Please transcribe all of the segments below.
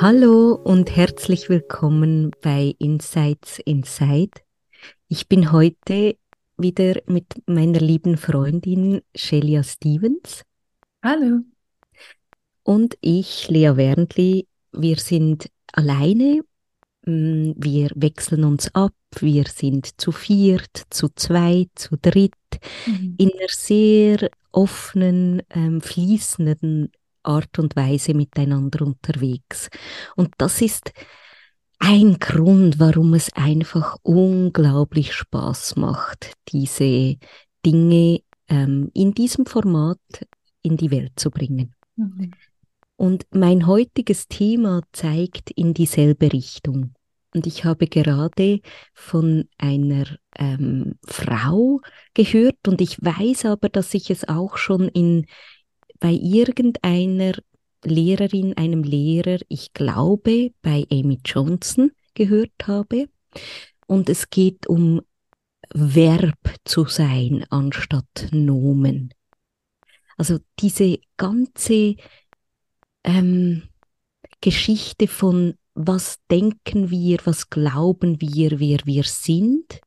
Hallo und herzlich willkommen bei Insights Inside. Ich bin heute wieder mit meiner lieben Freundin Shelia Stevens. Hallo. Und ich, Lea Wernli. Wir sind alleine. Mm, wir wechseln uns ab. Wir sind zu viert, zu zweit, zu dritt mhm. in einer sehr offenen, ähm, fließenden Art und Weise miteinander unterwegs. Und das ist ein Grund, warum es einfach unglaublich Spaß macht, diese Dinge ähm, in diesem Format in die Welt zu bringen. Mhm. Und mein heutiges Thema zeigt in dieselbe Richtung. Und ich habe gerade von einer ähm, Frau gehört und ich weiß aber, dass ich es auch schon in bei irgendeiner Lehrerin, einem Lehrer, ich glaube bei Amy Johnson gehört habe. Und es geht um Verb zu sein anstatt Nomen. Also diese ganze ähm, Geschichte von was denken wir, was glauben wir, wer wir sind,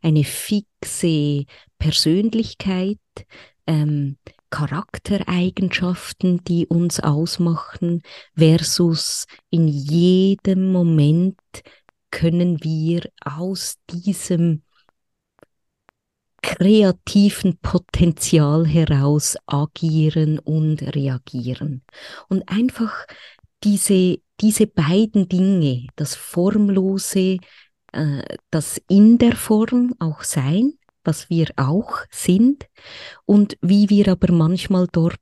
eine fixe Persönlichkeit, ähm, Charaktereigenschaften, die uns ausmachen, versus in jedem Moment können wir aus diesem kreativen Potenzial heraus agieren und reagieren. Und einfach diese, diese beiden Dinge, das Formlose, äh, das in der Form auch sein, was wir auch sind und wie wir aber manchmal dort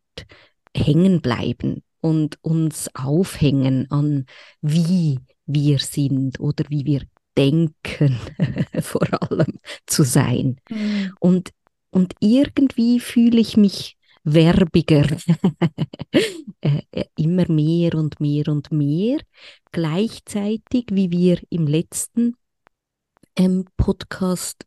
hängen bleiben und uns aufhängen an wie wir sind oder wie wir denken, vor allem zu sein. Mhm. Und, und irgendwie fühle ich mich werbiger, äh, äh, immer mehr und mehr und mehr, gleichzeitig wie wir im letzten ähm, Podcast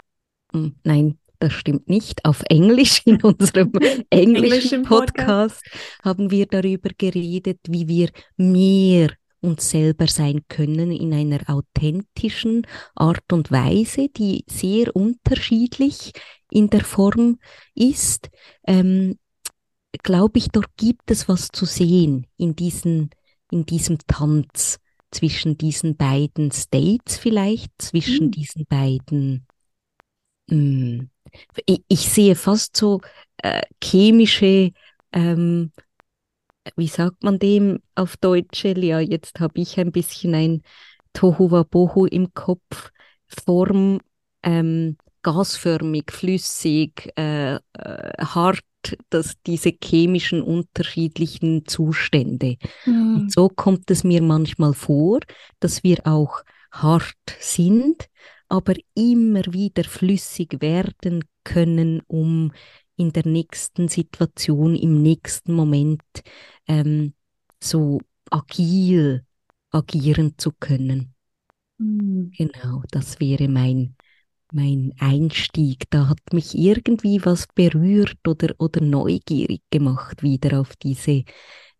nein, das stimmt nicht. Auf Englisch, in unserem englischen Podcast, haben wir darüber geredet, wie wir mehr uns selber sein können in einer authentischen Art und Weise, die sehr unterschiedlich in der Form ist. Ähm, Glaube ich, dort gibt es was zu sehen in, diesen, in diesem Tanz zwischen diesen beiden States vielleicht, zwischen mhm. diesen beiden. Ich, ich, sehe fast so äh, chemische, ähm, wie sagt man dem auf Deutsch? Ja, jetzt habe ich ein bisschen ein Tohuwabohu im Kopf, Form, ähm, gasförmig, flüssig, äh, äh, hart, dass diese chemischen unterschiedlichen Zustände. Mhm. Und so kommt es mir manchmal vor, dass wir auch hart sind, aber immer wieder flüssig werden können, um in der nächsten Situation, im nächsten Moment ähm, so agil agieren zu können. Mhm. Genau, das wäre mein, mein Einstieg. Da hat mich irgendwie was berührt oder, oder neugierig gemacht, wieder auf diese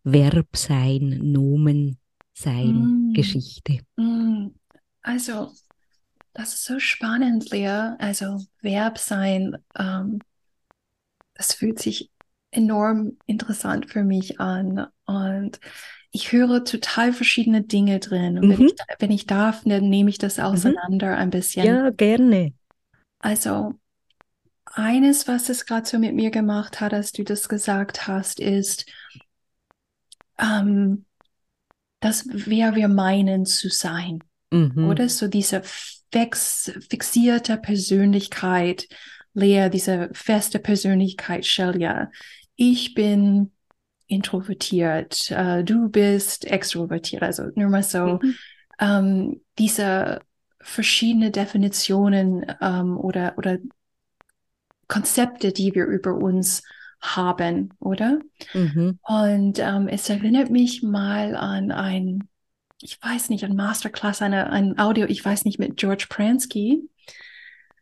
Verb sein, Nomen sein mm. Geschichte. Mm. Also das ist so spannend, Lea. Also Verb sein, ähm, das fühlt sich enorm interessant für mich an. Und ich höre total verschiedene Dinge drin. Und mhm. wenn, ich, wenn, ich, darf, dann nehme ich das mhm. auseinander mhm. ein bisschen. Ja, gerne. Also eines, was es gerade so mit mir gemacht hat, als du das gesagt hast, ist, ähm, dass wer wir meinen zu sein. Mhm. Oder so diese fix, fixierte Persönlichkeit, Lea, diese feste Persönlichkeit, Shelia. Ich bin introvertiert, äh, du bist extrovertiert. Also nur mal so Mhm. ähm, diese verschiedene Definitionen ähm, oder, oder Konzepte, die wir über uns haben, oder? Mhm. Und ähm, es erinnert mich mal an ein, ich weiß nicht, ein Masterclass, eine, ein Audio, ich weiß nicht, mit George Pransky.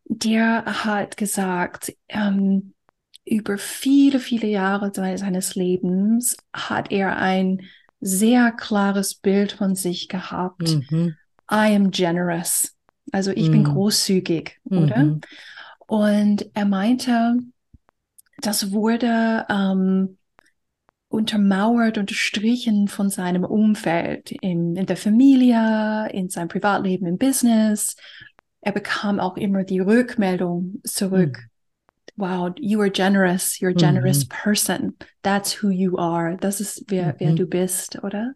Der hat gesagt, ähm, über viele, viele Jahre se- seines Lebens hat er ein sehr klares Bild von sich gehabt. Mhm. I am generous. Also ich bin Mhm. großzügig, oder? Mhm. Und er meinte, das wurde ähm, untermauert, unterstrichen von seinem Umfeld in, in der Familie, in seinem Privatleben, im Business. Er bekam auch immer die Rückmeldung zurück. Wow, you are generous, you're a generous Mhm. person. That's who you are. Das ist wer, wer Mhm. du bist, oder?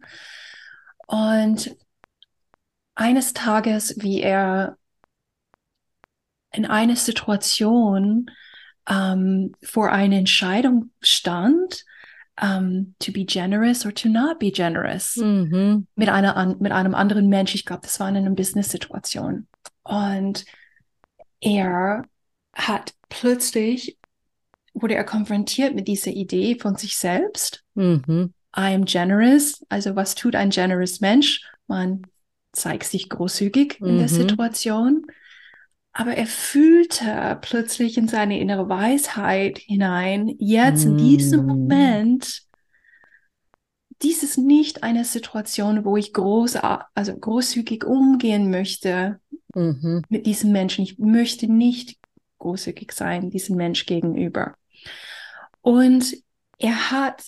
Und eines Tages, wie er in einer Situation ähm, vor einer Entscheidung stand, ähm, to be generous or to not be generous Mhm. mit einer an, mit einem anderen Mensch. Ich glaube, das war in einer Business-Situation. Und er hat plötzlich wurde er konfrontiert mit dieser Idee von sich selbst. Mhm. I am generous. Also was tut ein generous Mensch? Man zeigt sich großzügig in der Mhm. Situation. Aber er fühlte plötzlich in seine innere Weisheit hinein, jetzt in diesem Mm. Moment, dies ist nicht eine Situation, wo ich groß, also großzügig umgehen möchte Mhm. mit diesem Menschen. Ich möchte nicht großzügig sein, diesem Mensch gegenüber. Und er hat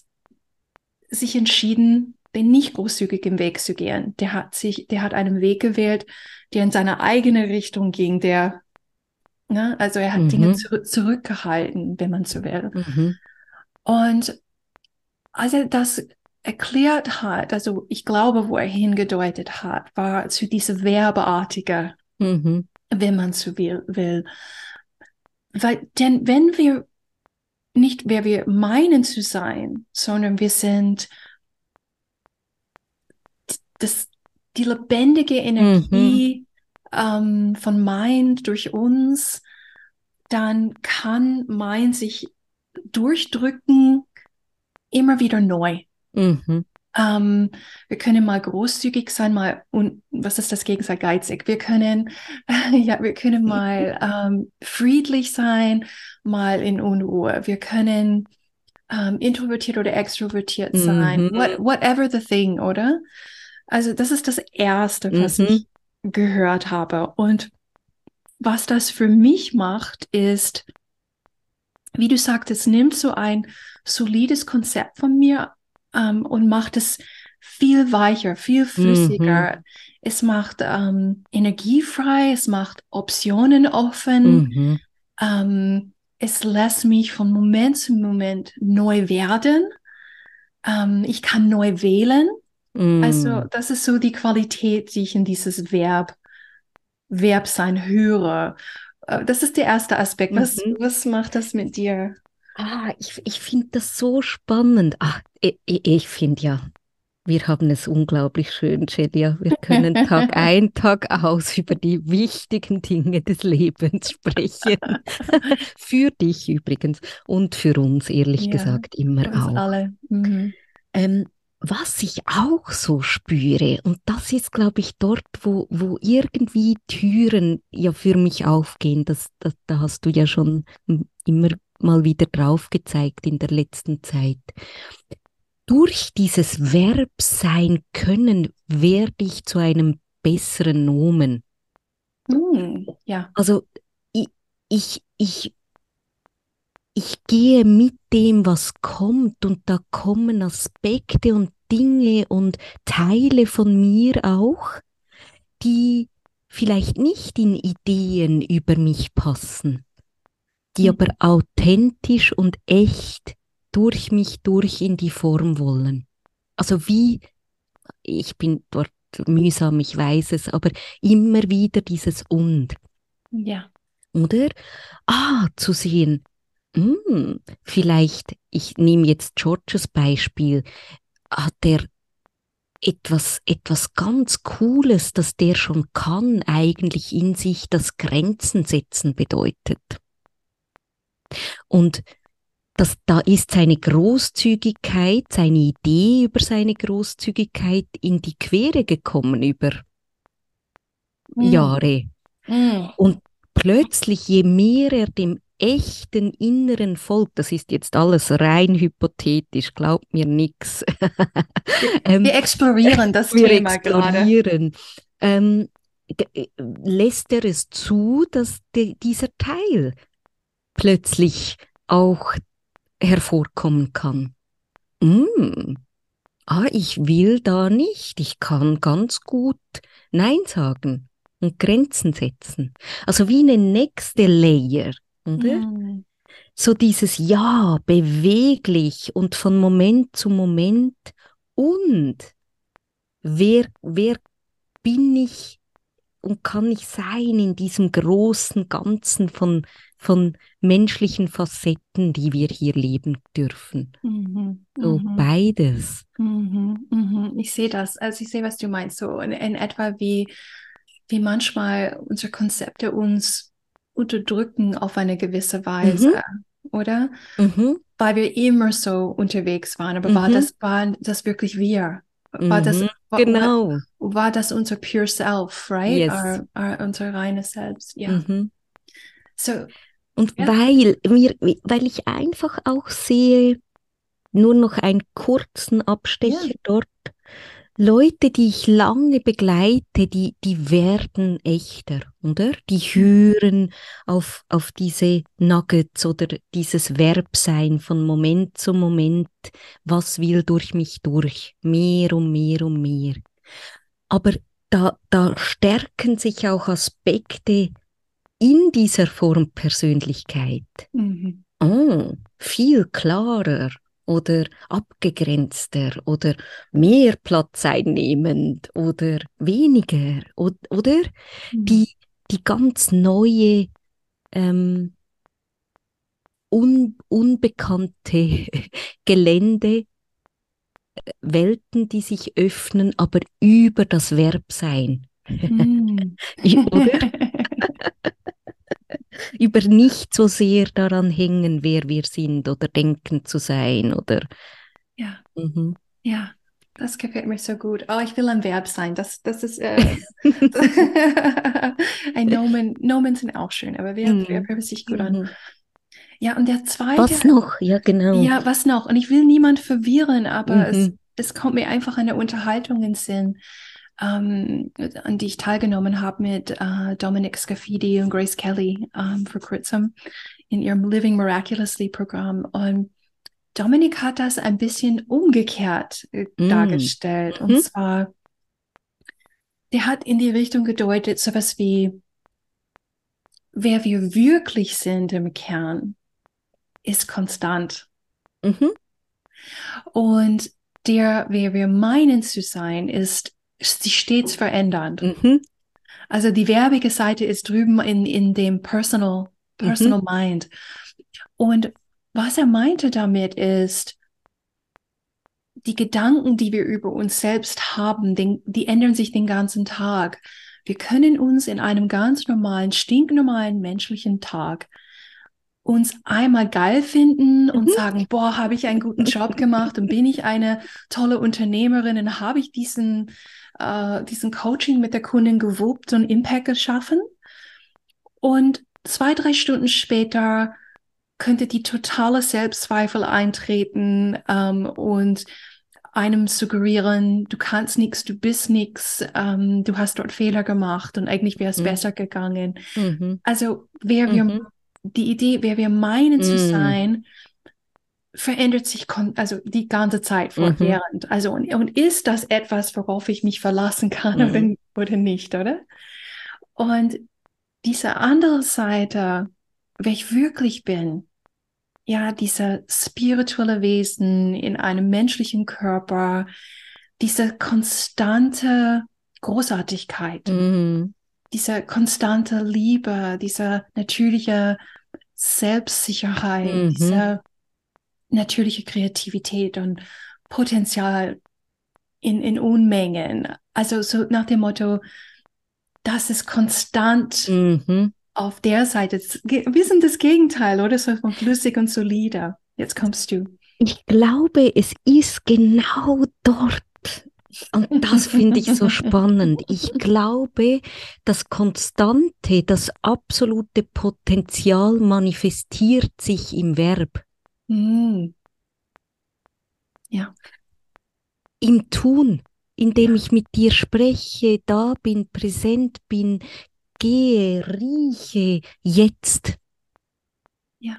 sich entschieden, den nicht großzügigen Weg zu gehen. Der hat sich, der hat einen Weg gewählt, der in seine eigene Richtung ging, der, ne, also er hat Mhm. Dinge zurück, zurückgehalten, wenn man so will. Mhm. Und als er das erklärt hat, also ich glaube, wo er hingedeutet hat, war zu dieser Werbeartige, Mhm. wenn man so will, will. Weil, denn wenn wir nicht wer wir meinen zu sein, sondern wir sind das, die lebendige Energie ähm, von Mind durch uns, dann kann Mind sich durchdrücken immer wieder neu. Mhm. Ähm, wir können mal großzügig sein, mal und was ist das Gegenteil geizig? Wir können ja, wir können mal ähm, friedlich sein, mal in Unruhe. Wir können ähm, introvertiert oder extrovertiert sein, Mhm. what, whatever the thing, oder? Also das ist das Erste, was Mhm. ich gehört habe. Und was das für mich macht, ist, wie du sagtest, nimmt so ein solides Konzept von mir ähm, und macht es viel weicher, viel flüssiger. Es macht ähm, Energie frei, es macht Optionen offen. Mhm. Ähm, es lässt mich von Moment zu Moment neu werden. Ähm, ich kann neu wählen. Mhm. Also das ist so die Qualität, die ich in dieses Verb, Verb sein höre. Äh, Das ist der erste Aspekt. Was, Mhm. was macht das mit dir? Ah, ich, ich finde das so spannend. Ach, ich, ich finde ja, wir haben es unglaublich schön, Celia. Wir können Tag ein, Tag aus über die wichtigen Dinge des Lebens sprechen. für dich übrigens und für uns, ehrlich Ja, gesagt, immer auch. alle. Mhm. Ähm, was ich auch so spüre, und das ist, glaube ich, dort, wo, wo irgendwie Türen ja für mich aufgehen, das, das, da hast du ja schon immer mal wieder drauf gezeigt in der letzten Zeit. Durch dieses Verb sein können werde ich zu einem besseren Nomen. Mhm. Ja. Also ich, ich, ich, ich gehe mit dem, was kommt und da kommen Aspekte und Dinge und Teile von mir auch, die vielleicht nicht in Ideen über mich passen, die Mhm. aber authentisch und echt durch mich durch in die Form wollen. Also wie, ich bin dort mühsam, ich weiß es, aber immer wieder dieses Und Ja. oder? Ah, zu sehen, hm, vielleicht, ich nehme jetzt Georges Beispiel, hat er etwas, etwas ganz Cooles, das der schon kann, eigentlich in sich, das Grenzen setzen bedeutet. Und das, da ist seine Großzügigkeit, seine Idee über seine Großzügigkeit in die Quere gekommen über mm. Jahre. Mm. Und plötzlich, je mehr er dem echten inneren Volk, das ist jetzt alles rein hypothetisch, glaubt mir nichts. Ähm, wir explorieren das wir Thema explorieren. Ähm, äh, lässt er es zu, dass de, dieser Teil plötzlich auch hervorkommen kann. Mm. Ah, ich will da nicht. Ich kann ganz gut Nein sagen und Grenzen setzen. Also wie eine nächste Layer oder? Mhm. So dieses Ja, beweglich und von Moment zu Moment und wer, wer bin ich und kann ich sein in diesem großen Ganzen von, von menschlichen Facetten, die wir hier leben dürfen. Mhm, so mhm. beides. Mhm, mhm. Ich sehe das. Also ich sehe, was du meinst. So in, in etwa wie, wie manchmal unsere Konzepte uns unterdrücken auf eine gewisse Weise, mhm. oder? Mhm. Weil wir immer so unterwegs waren. Aber mhm. war das war das wirklich wir? War das mhm. war, genau? War, war, das unser pure Self, right? Yes. Our, our, unser reines Selbst, ja. Mhm. So und ja. weil mir, weil ich einfach auch sehe, nur noch einen kurzen Abstecher ja. dort Leute, die ich lange begleite, die, die werden echter, oder? Die hören auf, auf diese Nuggets oder dieses Verbsein von Moment zu Moment, was will durch mich durch, mehr und mehr und mehr. Aber da, da stärken sich auch Aspekte in dieser Form Persönlichkeit. Mhm. Oh, viel klarer oder abgegrenzter oder mehr Platz einnehmend oder weniger oder, mhm. die, die ganz neue ähm, un, unbekannte Gelände, äh, Welten, die sich öffnen, aber über das Verb sein. Mm. oder? über nicht so sehr daran hängen, wer wir sind oder denken zu sein oder. Ja. Mhm. Ja. Das gefällt mir so gut. Oh, ich will ein Verb sein. Das, das ist äh, ein Nomen. Nomen sind auch schön, aber Verb, mhm. Verb hört sich gut an. Mhm. Ja, und der zweite. Was noch? Ja, genau. Ja, was noch? Und ich will niemand verwirren, aber mhm. es, es kommt mir einfach eine Unterhaltung in Sinn ähm, an die ich teilgenommen habe mit äh, Dominic Scafidi und Grace Kelly ähm, vor kurzem in ihrem Living Miraculously Programm. Und Dominic hat das ein bisschen umgekehrt äh, mm. dargestellt. Und hm? zwar, der hat in die Richtung gedeutet, sowas wie, wer wir wirklich sind im Kern, ist konstant. Mhm. Und der, wer wir meinen zu sein, ist sich stets verändern. Mhm. Also die werbige Seite ist drüben in, in dem Personal, Personal mhm. Mind. Und was er meinte damit ist, die Gedanken, die wir über uns selbst haben, den, die ändern sich den ganzen Tag. Wir können uns in einem ganz normalen, stinknormalen menschlichen Tag uns einmal geil finden und mhm. sagen, boah, habe ich einen guten Job gemacht und bin ich eine tolle Unternehmerin und habe ich diesen äh, diesen Coaching mit der Kundin gewuppt und Impact geschaffen. Und zwei, drei Stunden später könnte die totale Selbstzweifel eintreten ähm, und einem suggerieren, du kannst nichts, du bist nichts, ähm, du hast dort Fehler gemacht und eigentlich wäre es mhm. besser gegangen. Mhm. Also wer wir, mhm. Die Idee, wer wir meinen zu mhm. sein, verändert sich also die ganze Zeit mhm. fortwährend. Mhm. Also und, und, ist das etwas, worauf ich mich verlassen kann mhm. oder, oder nicht, oder? Und diese andere Seite, wer ich wirklich bin, ja, dieser spirituelle Wesen in einem menschlichen Körper, diese konstante Großartigkeit, mhm. diese konstante Liebe, dieser natürliche Selbstsicherheit, Mhm. diese natürliche Kreativität und Potenzial in, in Unmengen. Also so nach dem Motto, das ist konstant Mhm. auf der Seite. Wir sind das Gegenteil, oder? So von flüssig und solider. Jetzt kommst du. Ich glaube, es ist genau dort. Und das finde ich so spannend. Ich glaube, das Konstante, das absolute Potenzial manifestiert sich im Verb, Mm. Ja, im Tun, indem ich mit dir spreche, da bin, präsent bin, gehe, rieche, jetzt. Ja.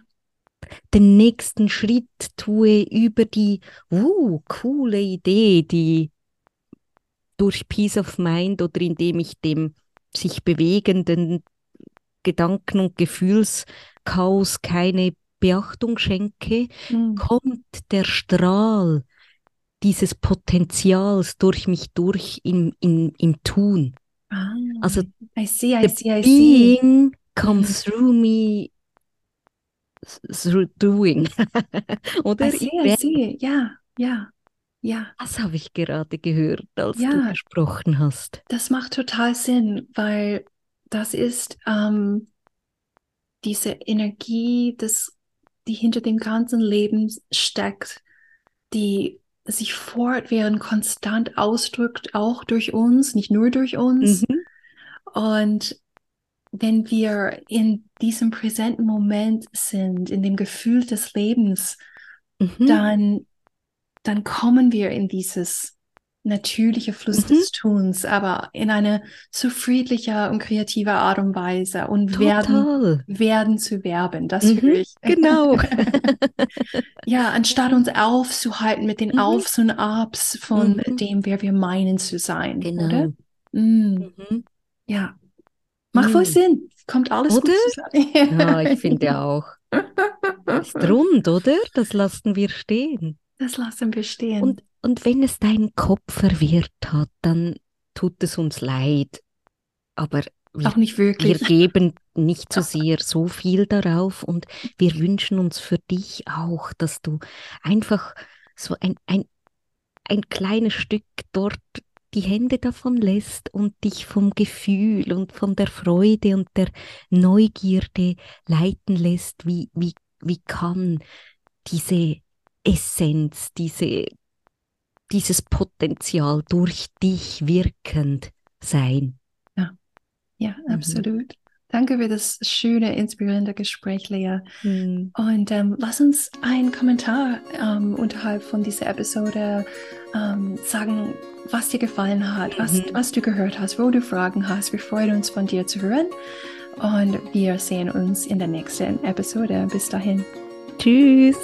Den nächsten Schritt tue über die, uh, coole Idee, die durch Peace of Mind oder indem ich dem sich bewegenden Gedanken- und Gefühlschaos keine Beachtung schenke, Mm. kommt der Strahl dieses Potenzials durch mich durch im, im, im Tun. Ah, Also I see, I the see, I see. being comes Mhm. through me through doing. Oder? I see, I see. Ja, ja, ja. Das habe ich gerade gehört, als du Ja. gesprochen hast. Das macht total Sinn, weil das ist ähm, diese Energie, das, die hinter dem ganzen Leben steckt, die sich fortwährend konstant ausdrückt, auch durch uns, nicht nur durch uns. Mhm. Und wenn wir in diesem präsenten Moment sind, in dem Gefühl des Lebens, Mhm. dann, dann kommen wir in dieses natürliche Fluss Mhm. des Tuns, aber in eine so friedlicher und kreativer Art und Weise und werden, Total. werden zu werben. Das Mhm, ich. Genau. Ja, anstatt uns aufzuhalten mit den Mhm. Aufs und Abs von Mhm. dem, wer wir meinen zu sein, Genau. oder? Mm, Mhm. ja. Macht voll Mhm. Sinn. Kommt alles gut Oder? zusammen. Ja, ich finde auch. Ist rund, oder? Das lassen wir stehen. Das lassen wir stehen. Und, und wenn es deinen Kopf verwirrt hat, dann tut es uns leid. Aber wir auch nicht Wir wirklich. geben nicht so sehr so viel darauf und wir wünschen uns für dich auch, dass du einfach so ein, ein, ein kleines Stück dort die Hände davon lässt und dich vom Gefühl und von der Freude und der Neugierde leiten lässt, wie, wie, wie kann diese Essenz, diese, dieses Potenzial durch dich wirkend sein. Ja, Mhm. absolut. Danke für das schöne, inspirierende Gespräch, Lea. Hm. Und ähm, lass uns einen Kommentar ähm, unterhalb von dieser Episode ähm, sagen, was dir gefallen hat, was, Mhm. was du gehört hast, wo du Fragen hast. Wir freuen uns, von dir zu hören. Und wir sehen uns in der nächsten Episode. Bis dahin. Tschüss.